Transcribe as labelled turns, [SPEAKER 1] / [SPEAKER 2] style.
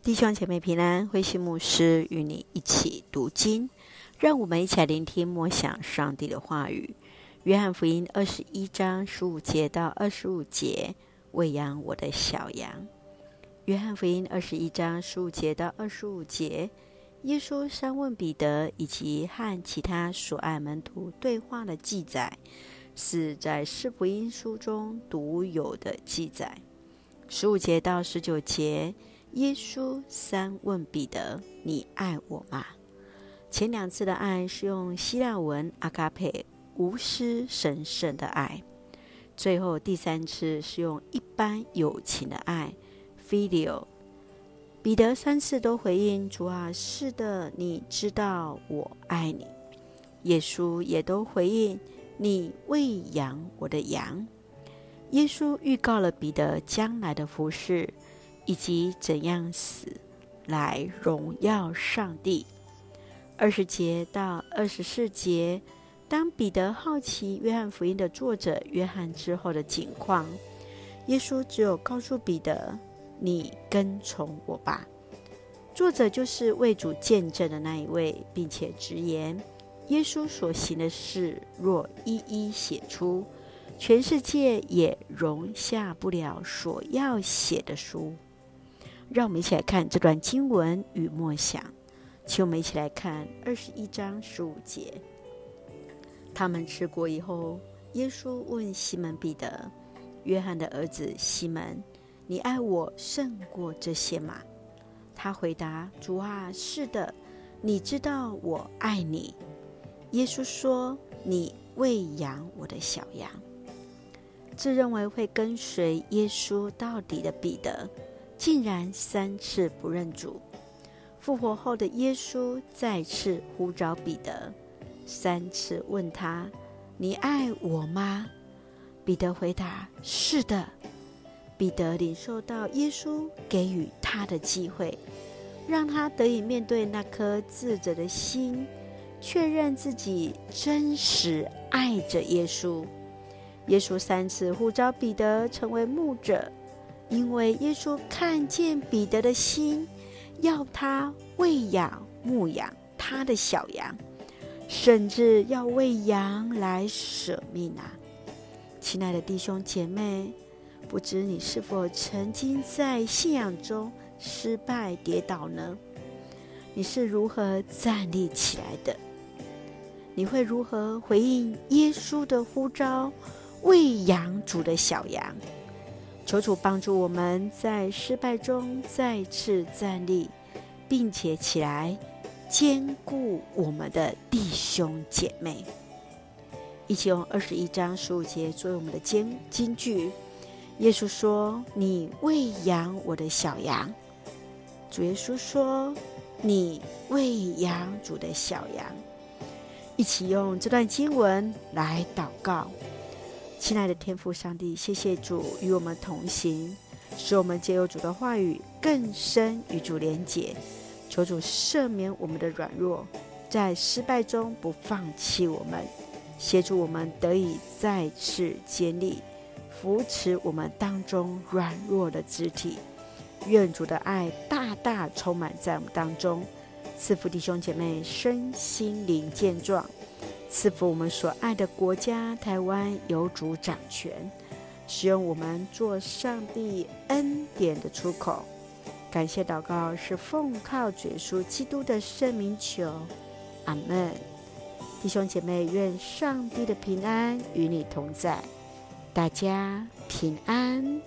[SPEAKER 1] 弟兄姐妹平安，灰心牧师与你一起读经，让我们一起来聆听默想上帝的话语。约翰福音二十一章十五节到二十五节，喂养我的小羊。约翰福音二十一章十五节到二十五节，耶稣三问彼得以及和其他所爱门徒对话的记载，是在四福音书中独有的记载。十五节到十九节。耶稣三问彼得：“你爱我吗？”前两次的爱是用希腊文阿嘎佩，无私神圣的爱；最后第三次是用一般友情的爱，Filial。彼得三次都回应主啊，是的，你知道我爱你。耶稣也都回应：“你喂养我的羊。”耶稣预告了彼得将来的服事。以及怎样死来荣耀上帝。二十节到二十四节，当彼得好奇约翰福音的作者约翰之后的景况，耶稣只有告诉彼得：“你跟从我吧。”作者就是为主见证的那一位，并且直言：耶稣所行的事，若一一写出，全世界也容下不了所要写的书。让我们一起来看这段经文与默想，请我们一起来看二十一章十五节。他们吃过以后，耶稣问西门彼得：“约翰的儿子西门，你爱我胜过这些吗？”他回答：“主啊，是的，你知道我爱你。”耶稣说：“你喂养我的小羊。”自认为会跟随耶稣到底的彼得。竟然三次不认主，复活后的耶稣再次呼召彼得，三次问他：“你爱我吗？”彼得回答：“是的。”彼得领受到耶稣给予他的机会，让他得以面对那颗自责的心，确认自己真实爱着耶稣。耶稣三次呼召彼得成为牧者。因为耶稣看见彼得的心，要他喂养、牧养他的小羊，甚至要为羊来舍命啊！亲爱的弟兄姐妹，不知你是否曾经在信仰中失败跌倒呢？你是如何站立起来的？你会如何回应耶稣的呼召，喂养主的小羊？求主帮助我们在失败中再次站立，并且起来坚固我们的弟兄姐妹。一起用二十一章十五节作为我们的金金句。耶稣说：“你喂养我的小羊。”主耶稣说：“你喂养主的小羊。”一起用这段经文来祷告。亲爱的天父上帝，谢谢主与我们同行，使我们借由主的话语更深与主连结。求主赦免我们的软弱，在失败中不放弃我们，协助我们得以再次坚立，扶持我们当中软弱的肢体。愿主的爱大大充满在我们当中，赐福弟兄姐妹身心灵健壮。赐福我们所爱的国家台湾，有主掌权，使用我们做上帝恩典的出口。感谢祷告是奉靠主耶稣基督的圣名求，阿门。弟兄姐妹，愿上帝的平安与你同在，大家平安。